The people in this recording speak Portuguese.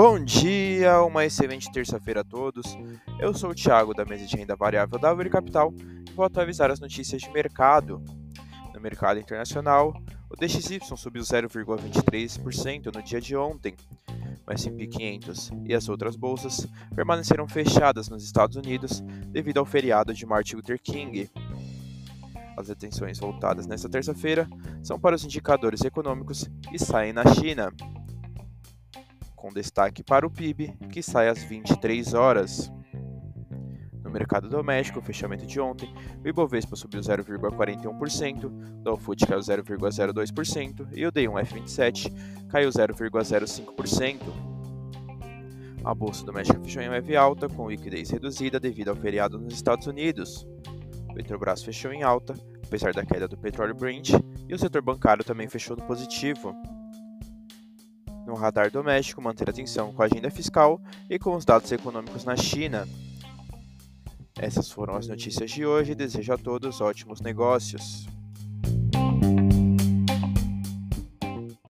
Bom dia, uma excelente terça-feira a todos. Eu sou o Thiago da mesa de renda variável da Uri Capital e vou atualizar as notícias de mercado. No mercado internacional, o DXY subiu 0,23% no dia de ontem. O S&P 500 e as outras bolsas permaneceram fechadas nos Estados Unidos devido ao feriado de Martin Luther King. As atenções voltadas nesta terça-feira são para os indicadores econômicos que saem na China com destaque para o PIB, que sai às 23 horas. No mercado doméstico, fechamento de ontem, o Ibovespa subiu 0,41%, o Dow Food caiu 0,02% e o D1F27 caiu 0,05%. A bolsa doméstica fechou em leve alta, com liquidez reduzida devido ao feriado nos Estados Unidos. O Petrobras fechou em alta, apesar da queda do petróleo Brent, e o setor bancário também fechou no positivo no radar doméstico manter atenção com a agenda fiscal e com os dados econômicos na China. Essas foram as notícias de hoje. Desejo a todos ótimos negócios.